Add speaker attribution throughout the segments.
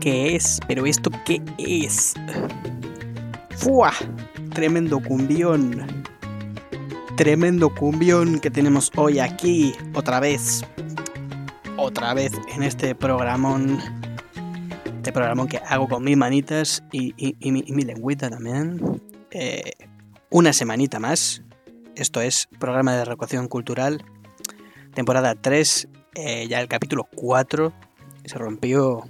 Speaker 1: qué es? ¿Pero esto qué es? ¡Fua! Tremendo cumbión. Tremendo cumbión que tenemos hoy aquí, otra vez. Otra vez en este programón. Este programón que hago con mis manitas y, mi, lengüita también. Eh, una semanita más. Esto es programa de recreación cultural. Temporada 3, eh, ya el capítulo 4. Se rompió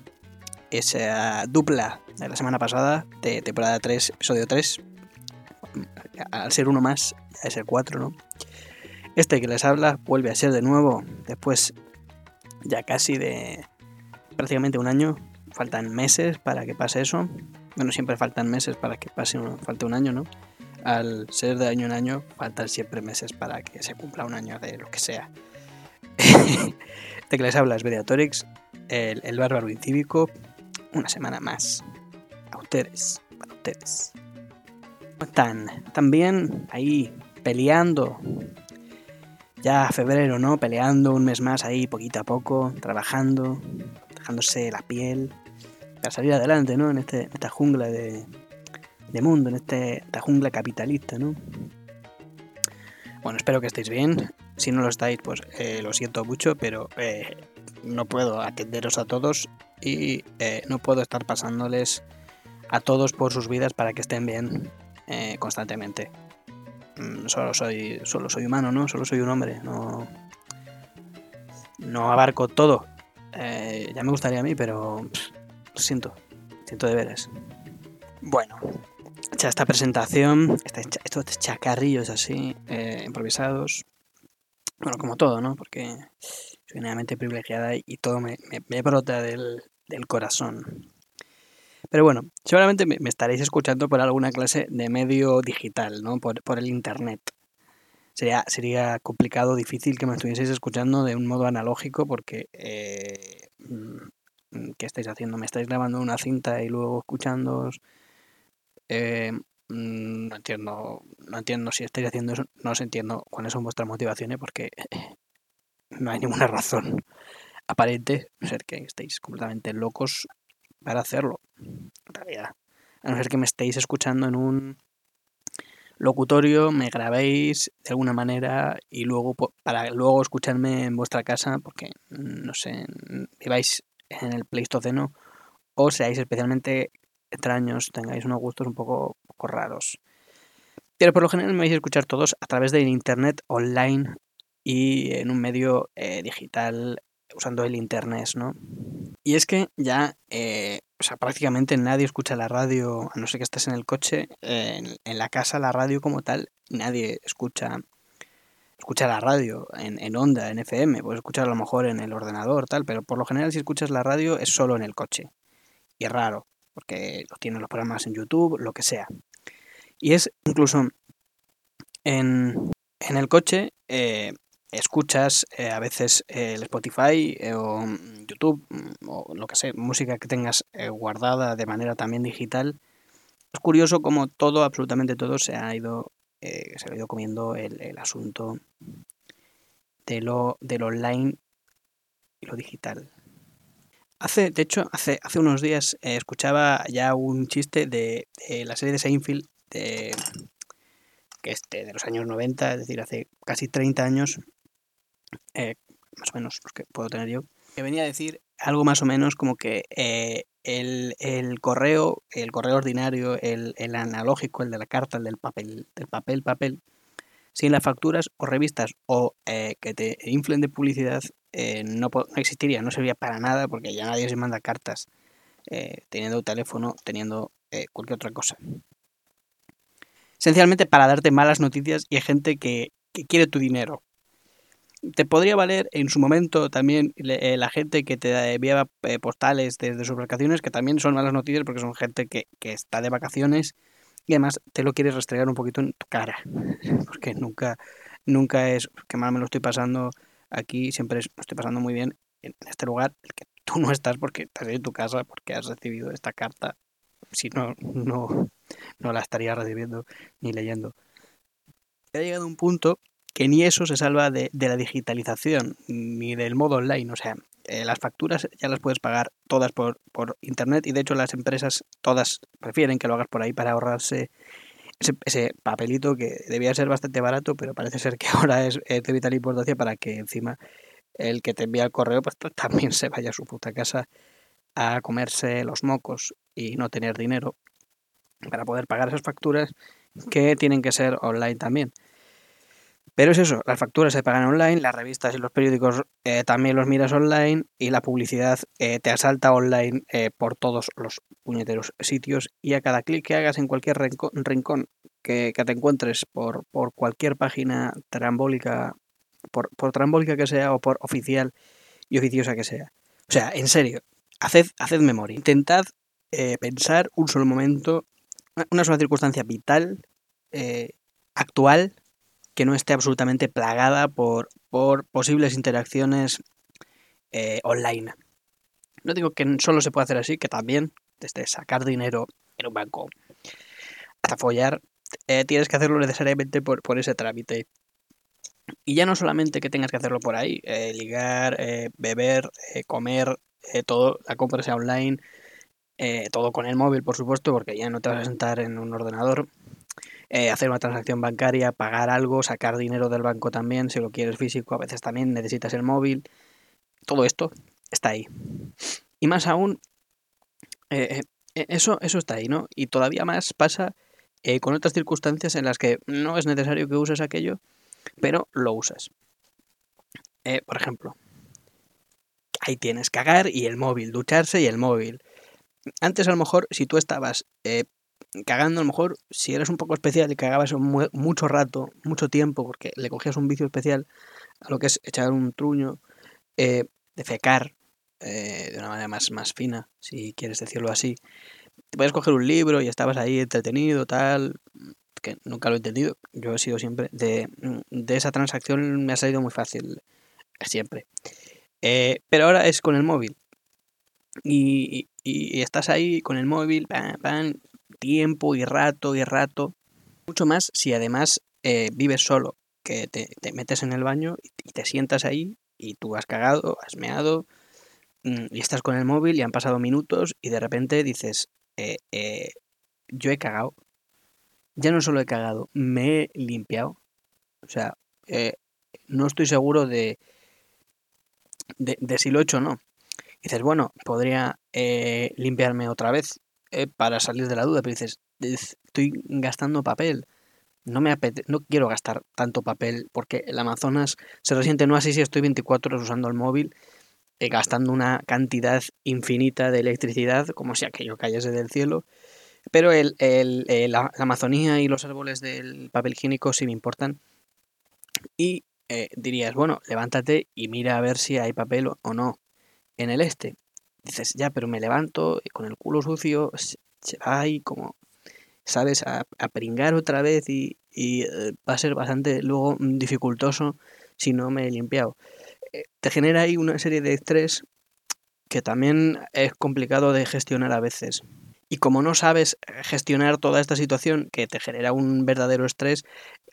Speaker 1: esa dupla de la semana pasada, de temporada 3, episodio 3. Al ser uno más, es el 4, ¿no? Este que les habla vuelve a ser de nuevo después ya casi de prácticamente un año. Faltan meses para que pase eso. Bueno, siempre faltan meses para que pase un, falte un año, ¿no? Al ser de año en año, faltan siempre meses para que se cumpla un año de lo que sea. de que les habla es Mediatorix, el, el bárbaro incívico, una semana más. A ustedes, para ustedes. ¿Cómo están? También ahí peleando. Ya febrero, ¿no? Peleando un mes más ahí, poquito a poco, trabajando, dejándose la piel para salir adelante, ¿no? En, este, esta jungla de, de mundo, en este, esta jungla capitalista, ¿no? Bueno, espero que estéis bien. Si no lo estáis, pues eh, lo siento mucho, pero eh, no puedo atenderos a todos y eh, no puedo estar pasándoles a todos por sus vidas para que estén bien eh, constantemente. Mm, solo soy, solo soy humano, ¿no? Solo soy un hombre, no, no abarco todo. Eh, ya me gustaría a mí, pero lo siento, siento de veras. Bueno, hecha esta presentación, estos chacarrillos así, improvisados, bueno, como todo, ¿no? Porque soy realmente privilegiada y todo me, brota del, corazón. Pero bueno, seguramente me, estaréis escuchando por alguna clase de medio digital, ¿no? Por, el internet. Sería, sería complicado, difícil que me estuvieseis escuchando de un modo analógico porque... Eh, mm, ¿Qué estáis haciendo? ¿Me estáis grabando una cinta y luego escuchando? Eh, mm, no entiendo, no entiendo si estáis haciendo eso, no os entiendo cuáles son vuestras motivaciones porque no hay ninguna razón aparente, ser que estéis completamente locos para hacerlo. En realidad, a no ser que me estéis escuchando en un locutorio, me grabéis de alguna manera y luego para luego escucharme en vuestra casa, porque no sé, viváis en el Pleistoceno o seáis especialmente extraños, tengáis unos gustos un poco, un poco raros. Pero por lo general me vais a escuchar todos a través de internet online y en un medio eh, digital usando el internet, ¿no? Y es que ya, eh, o sea, prácticamente nadie escucha la radio, a no ser que estés en el coche, en, la casa la radio como tal, nadie escucha escucha la radio en, en onda, en FM, puedes escuchar a lo mejor en el ordenador, tal, pero por lo general si escuchas la radio es solo en el coche. Y es raro, porque lo tienen los programas en YouTube, lo que sea. Y es incluso en, en el coche, eh, escuchas eh, a veces eh, el Spotify eh, o YouTube mm, o lo que sea, música que tengas guardada de manera también digital. Es curioso como todo, absolutamente todo, se ha ido, se ha ido comiendo el, asunto de lo, del online y lo digital. Hace, de hecho, hace, hace unos días escuchaba ya un chiste de, de, la serie de Seinfeld de, que es de, los años 90, es decir, hace casi 30 años, eh, más o menos los que puedo tener yo, que venía a decir algo más o menos como que eh, el, correo, el correo ordinario, el, analógico, el de la carta, el del papel, del papel, papel, sin las facturas o revistas o eh, que te inflen de publicidad, no, no, existiría, no serviría para nada porque ya nadie se manda cartas teniendo teléfono, teniendo cualquier otra cosa. Esencialmente para darte malas noticias y hay gente que, que quiere tu dinero te podría valer en su momento también eh, la gente que te enviaba eh, postales desde sus vacaciones, que también son malas noticias porque son gente que, está de vacaciones y además te lo quieres restregar un poquito en tu cara, porque nunca, nunca es que mal me lo estoy pasando aquí, siempre es, lo estoy pasando muy bien en este lugar, el que tú no estás porque estás en tu casa, porque has recibido esta carta, si no, no, no la estaría recibiendo ni leyendo. Ha llegado un punto que ni eso se salva de, la digitalización, ni del modo online. O sea, eh, las facturas ya las puedes pagar todas por, por, internet y de hecho las empresas todas prefieren que lo hagas por ahí para ahorrarse ese, papelito que debía ser bastante barato, pero parece ser que ahora es, de vital importancia para que encima el que te envía el correo pues también se vaya a su puta casa a comerse los mocos y no tener dinero para poder pagar esas facturas que tienen que ser online también. Pero es eso, las facturas se pagan online, las revistas y los periódicos eh, también los miras online y la publicidad eh, te asalta online eh, por todos los puñeteros sitios y a cada clic que hagas en cualquier rincón, que, te encuentres por, por, cualquier página trambólica, por, trambólica que sea o por oficial y oficiosa que sea. O sea, en serio, haced, haced memoria. Intentad pensar un solo momento, una sola circunstancia vital, actual, que no esté absolutamente plagada por, por posibles interacciones eh, online. No digo que solo se puede hacer así, que también, desde sacar dinero en un banco hasta follar, eh, tienes que hacerlo necesariamente por, por, ese trámite. Y ya no solamente que tengas que hacerlo por ahí, eh, ligar, beber, comer, todo, la compra sea online, todo con el móvil, por supuesto, porque ya no te vas a sentar en un ordenador. Eh, hacer una transacción bancaria, pagar algo, sacar dinero del banco también, si lo quieres físico, a veces también necesitas el móvil. Todo esto está ahí. Y más aún, eh, eh, eso, eso está ahí, ¿no? Y todavía más pasa con otras circunstancias en las que no es necesario que uses aquello, pero lo usas. por ejemplo, ahí tienes cagar y el móvil, ducharse y el móvil. Antes a lo mejor si tú estabas cagando a lo mejor, si eres un poco especial y cagabas mucho rato, mucho tiempo, porque le cogías un vicio especial a lo que es echar un truño, eh, defecar eh, de una manera más, más fina, si quieres decirlo así. Te puedes coger un libro y estabas ahí entretenido, tal, que nunca lo he entendido. Yo he sido siempre, de, de esa transacción me ha salido muy fácil, siempre. Eh, pero ahora es con el móvil. Y, y, estás ahí con el móvil, pan, pan, tiempo y rato y rato. Mucho más si además eh, vives solo, que te, metes en el baño y te sientas ahí y tú has cagado, has meado mm, y estás con el móvil y han pasado minutos y de repente dices, eh, eh, yo he cagado. Ya no solo he cagado, me he limpiado. O sea, no estoy seguro de, de, si lo he hecho o no. dices, bueno, podría limpiarme otra vez eh, para salir de la duda, pero dices, estoy gastando papel. No me no quiero gastar tanto papel porque el Amazonas se resiente no así si estoy 24 horas usando el móvil, eh, gastando una cantidad infinita de electricidad, como si aquello cayese del cielo. Pero el, el, la, Amazonía y los árboles del papel higiénico sí me importan. Y eh, dirías, bueno, levántate y mira a ver si hay papel o no en el este dices, ya, pero me levanto con el culo sucio, se va ahí como, ¿sabes? A, pringar otra vez y, eh, va a ser bastante luego dificultoso si no me he limpiado. Eh, te genera ahí una serie de estrés que también es complicado de gestionar a veces. Y como no sabes gestionar toda esta situación que te genera un verdadero estrés,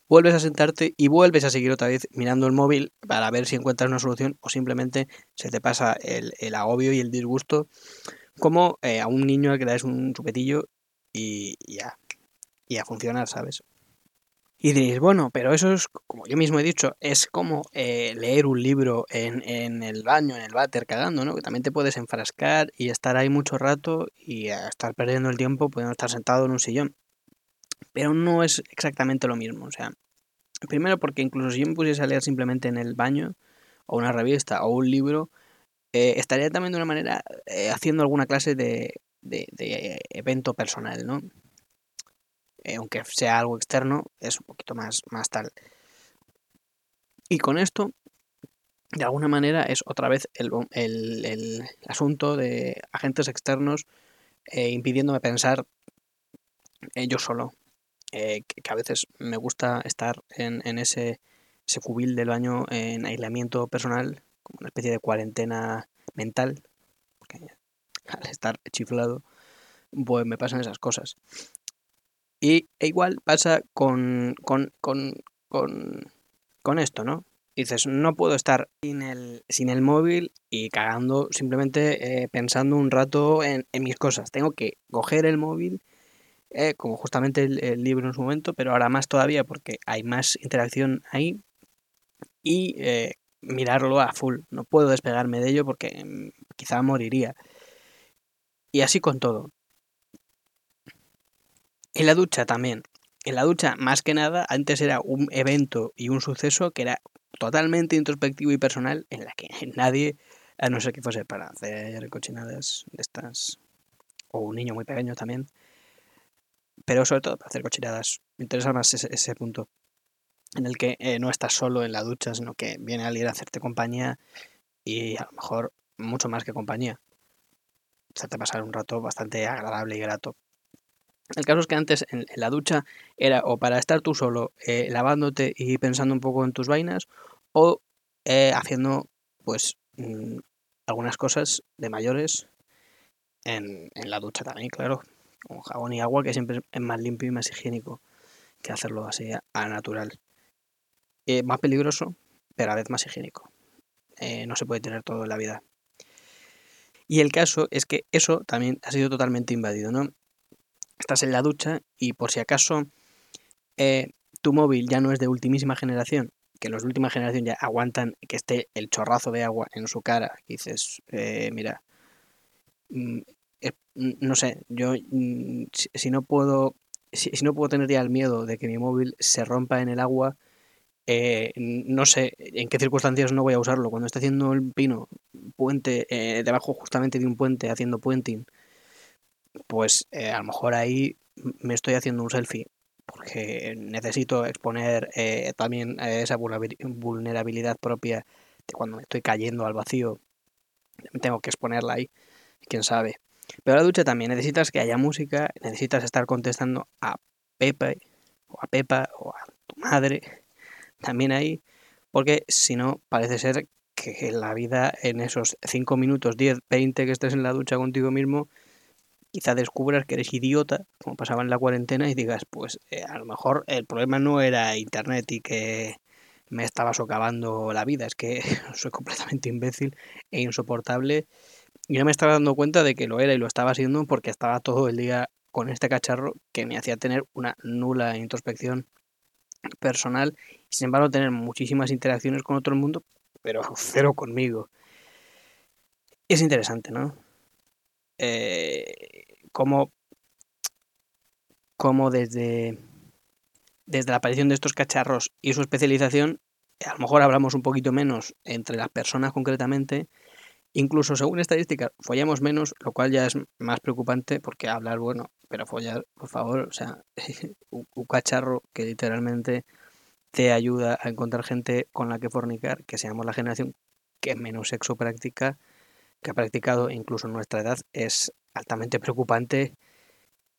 Speaker 1: vuelves a sentarte y vuelves a seguir otra vez mirando el móvil para ver si encuentras una solución o simplemente se te pasa el, agobio y el disgusto como eh, a un niño al que le das un chupetillo y, ya, y a funcionar, ¿sabes? Y diréis, bueno, pero eso es, como yo mismo he dicho, es como eh, leer un libro en, en, el baño, en el váter, cagando, ¿no? Que también te puedes enfrascar y estar ahí mucho rato y estar perdiendo el tiempo pudiendo estar sentado en un sillón pero no es exactamente lo mismo. O sea, primero porque incluso si yo me pusiese a leer simplemente en el baño, o una revista, o un libro, eh, estaría también de una manera eh, haciendo alguna clase de, de, evento personal, ¿no? Eh, aunque sea algo externo, es un poquito más, más tal. Y con esto, de alguna manera, es otra vez el, el, el asunto de agentes externos impidiéndome pensar yo solo. Eh, que, a veces me gusta estar en, ese, ese cubil del baño en aislamiento personal, como una especie de cuarentena mental, porque al estar chiflado, pues me pasan esas cosas. Y e igual pasa con, con, con, con, con esto, ¿no? dices, no puedo estar sin el, sin el móvil y cagando simplemente eh, pensando un rato en, mis cosas. Tengo que coger el móvil, eh, como justamente el, libro en su momento, pero ahora más todavía porque hay más interacción ahí y eh, mirarlo a full. No puedo despegarme de ello porque mm, quizá moriría. Y así con todo. En la ducha también. En la ducha, más que nada, antes era un evento y un suceso que era totalmente introspectivo y personal en la que nadie, a no ser que fuese para hacer cochinadas de estas, o un niño muy pequeño también, pero sobre todo para hacer cochinadas. Me interesa más ese, punto en el que eh, no estás solo en la ducha, sino que viene alguien a hacerte compañía y a lo mejor mucho más que compañía. te pasar un rato bastante agradable y grato. El caso es que antes en, la ducha era o para estar tú solo eh, lavándote y pensando un poco en tus vainas o eh, haciendo pues mm, algunas cosas de mayores en, la ducha también, claro, con jabón y agua que siempre es más limpio y más higiénico que hacerlo así a, natural. Eh, más peligroso, pero a vez más higiénico. no se puede tener todo en la vida. Y el caso es que eso también ha sido totalmente invadido, ¿no? estás en la ducha y por si acaso eh, tu móvil ya no es de ultimísima generación, que los de última generación ya aguantan que esté el chorrazo de agua en su cara, y dices, eh, mira, mm, eh, no sé, yo mm, si, no puedo, si, no puedo tener ya el miedo de que mi móvil se rompa en el agua, no sé en qué circunstancias no voy a usarlo. Cuando esté haciendo el pino, puente, debajo justamente de un puente, haciendo puenting, pues eh, a lo mejor ahí me estoy haciendo un selfie porque necesito exponer eh, también esa vulnerabilidad propia de cuando me estoy cayendo al vacío. Tengo que exponerla ahí, quién sabe. Pero la ducha también. Necesitas que haya música, necesitas estar contestando a Pepe o a Pepa o a tu madre. También ahí, porque si no parece ser que la vida en esos 5 minutos, 10, 20 que estés en la ducha contigo mismo, quizá descubras que eres idiota, como pasaba en la cuarentena, y digas, pues eh, a lo mejor el problema no era Internet y que me estaba socavando la vida, es que soy completamente imbécil e insoportable y no me estaba dando cuenta de que lo era y lo estaba haciendo porque estaba todo el día con este cacharro que me hacía tener una nula introspección personal sin embargo tener muchísimas interacciones con otro mundo, pero cero conmigo. Es interesante, ¿no? Eh, como, como desde, desde la aparición de estos cacharros y su especialización, a lo mejor hablamos un poquito menos entre las personas concretamente, incluso según estadísticas, follamos menos, lo cual ya es más preocupante porque hablar, bueno, pero follar, por favor, o sea, un, cacharro que literalmente te ayuda a encontrar gente con la que fornicar, que seamos la generación que menos sexo practica, que ha practicado incluso en nuestra edad, es altamente preocupante.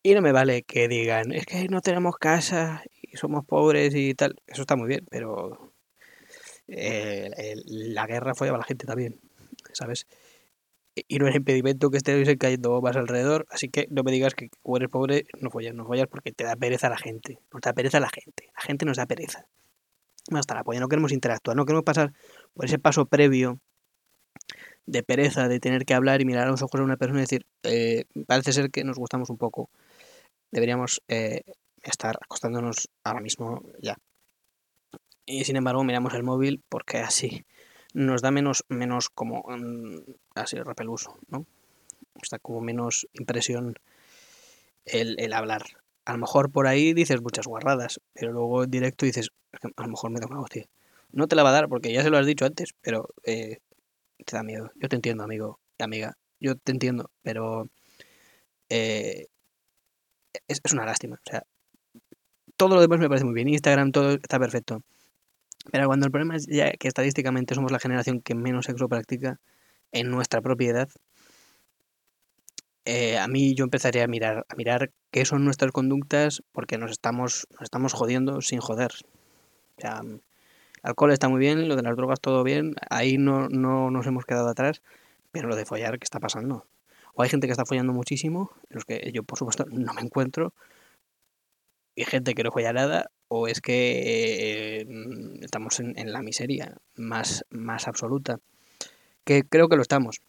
Speaker 1: Y no me vale que digan, es que no tenemos casa y somos pobres y tal. Eso está muy bien, pero eh, la guerra fue a la gente también, ¿sabes? Y no es impedimento que estés cayendo bombas alrededor, así que no me digas que como eres pobre no follas, no follas porque te da pereza la gente. Nos da pereza la gente. La gente nos da pereza. Hasta la polla, no queremos interactuar, no queremos pasar por ese paso previo de pereza de tener que hablar y mirar a los ojos a una persona y decir, eh, parece ser que nos gustamos un poco. Deberíamos eh, estar acostándonos ahora mismo ya. Y sin embargo miramos el móvil porque así nos da menos, menos como mm, así repeluso, ¿no? Está como menos impresión el, el, hablar. A lo mejor por ahí dices muchas guarradas, pero luego en directo dices, a lo mejor me da una hostia. No te la va a dar porque ya se lo has dicho antes, pero eh, te da miedo. Yo te entiendo, amigo amiga. Yo te entiendo, pero eh, es, una lástima. O sea, todo lo demás me parece muy bien. Instagram, todo está perfecto. Pero cuando el problema es ya que estadísticamente somos la generación que menos sexo practica en nuestra propiedad, eh, a mí yo empezaría a mirar, a mirar qué son nuestras conductas porque nos estamos, nos estamos jodiendo sin joder. O sea, alcohol está muy bien, lo de las drogas todo bien, ahí no, no nos hemos quedado atrás, pero lo de follar, ¿qué está pasando? O hay gente que está follando muchísimo, los que yo por supuesto no me encuentro, y gente que no juega nada, o es que eh, estamos en, la miseria más, más absoluta. Que creo que lo estamos.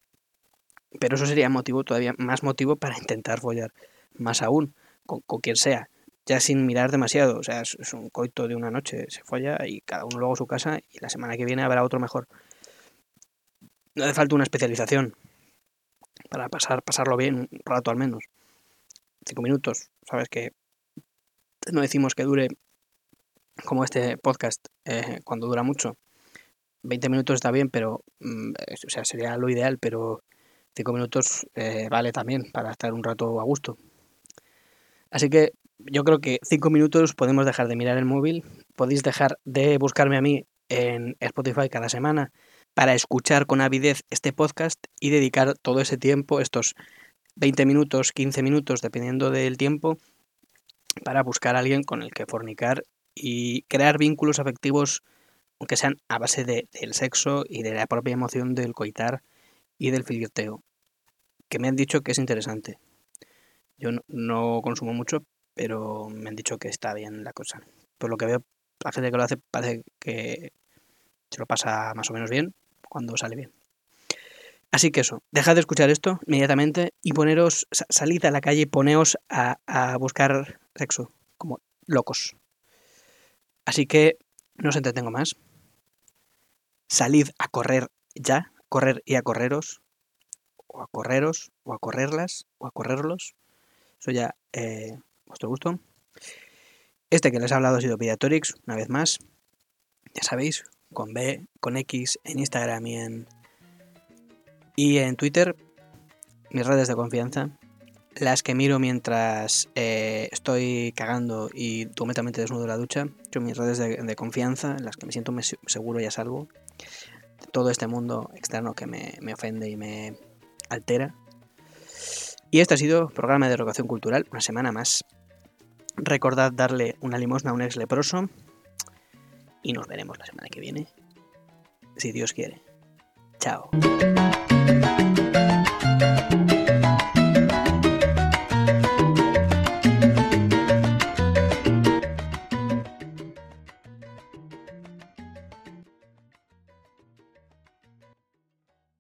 Speaker 1: Pero eso sería motivo todavía más motivo para intentar follar más aún, con, con quien sea ya sin mirar demasiado. O sea, es, es, un coito de una noche, se folla y cada uno luego a su casa y la semana que viene habrá otro mejor. No hace falta una especialización para pasar, pasarlo bien un rato al menos. Cinco minutos, sabes que no decimos que dure como este podcast eh, cuando dura mucho. 20 minutos está bien, pero mm, o sea, sería lo ideal, pero cinco minutos eh, vale también para estar un rato a gusto. Así que yo creo que cinco minutos podemos dejar de mirar el móvil, podéis dejar de buscarme a mí en Spotify cada semana para escuchar con avidez este podcast y dedicar todo ese tiempo, estos 20 minutos, 15 minutos, dependiendo del tiempo, para buscar a alguien con el que fornicar y crear vínculos afectivos, aunque sean a base de, del sexo y de la propia emoción del coitar y del flirteo, que me han dicho que es interesante. Yo no, no consumo mucho, pero me han dicho que está bien la cosa. Por lo que veo, la gente que lo hace parece que se lo pasa más o menos bien cuando sale bien. Así que eso, dejad de escuchar esto inmediatamente y poneros, salid a la calle y poneos a, a buscar sexo, como locos. Así que no os entretengo más. Salid a correr ya, correr y a correros, o a correros, o a correrlas, o a correrlos. Eso ya eh, vuestro gusto. Este que les he hablado ha sido Pediatrix, una vez más. Ya sabéis, con B, con X, en Instagram y en Twitter, mis redes de confianza. Las que miro mientras eh, estoy cagando y completamente desnudo en la ducha. Son mis redes de, de confianza, en las que me siento seguro y a salvo de todo este mundo externo que me, me ofende y me altera. Y este ha sido programa de educación cultural, una semana más. Recordad darle una limosna a un ex leproso. Y nos veremos la semana que viene. Si Dios quiere. Chao.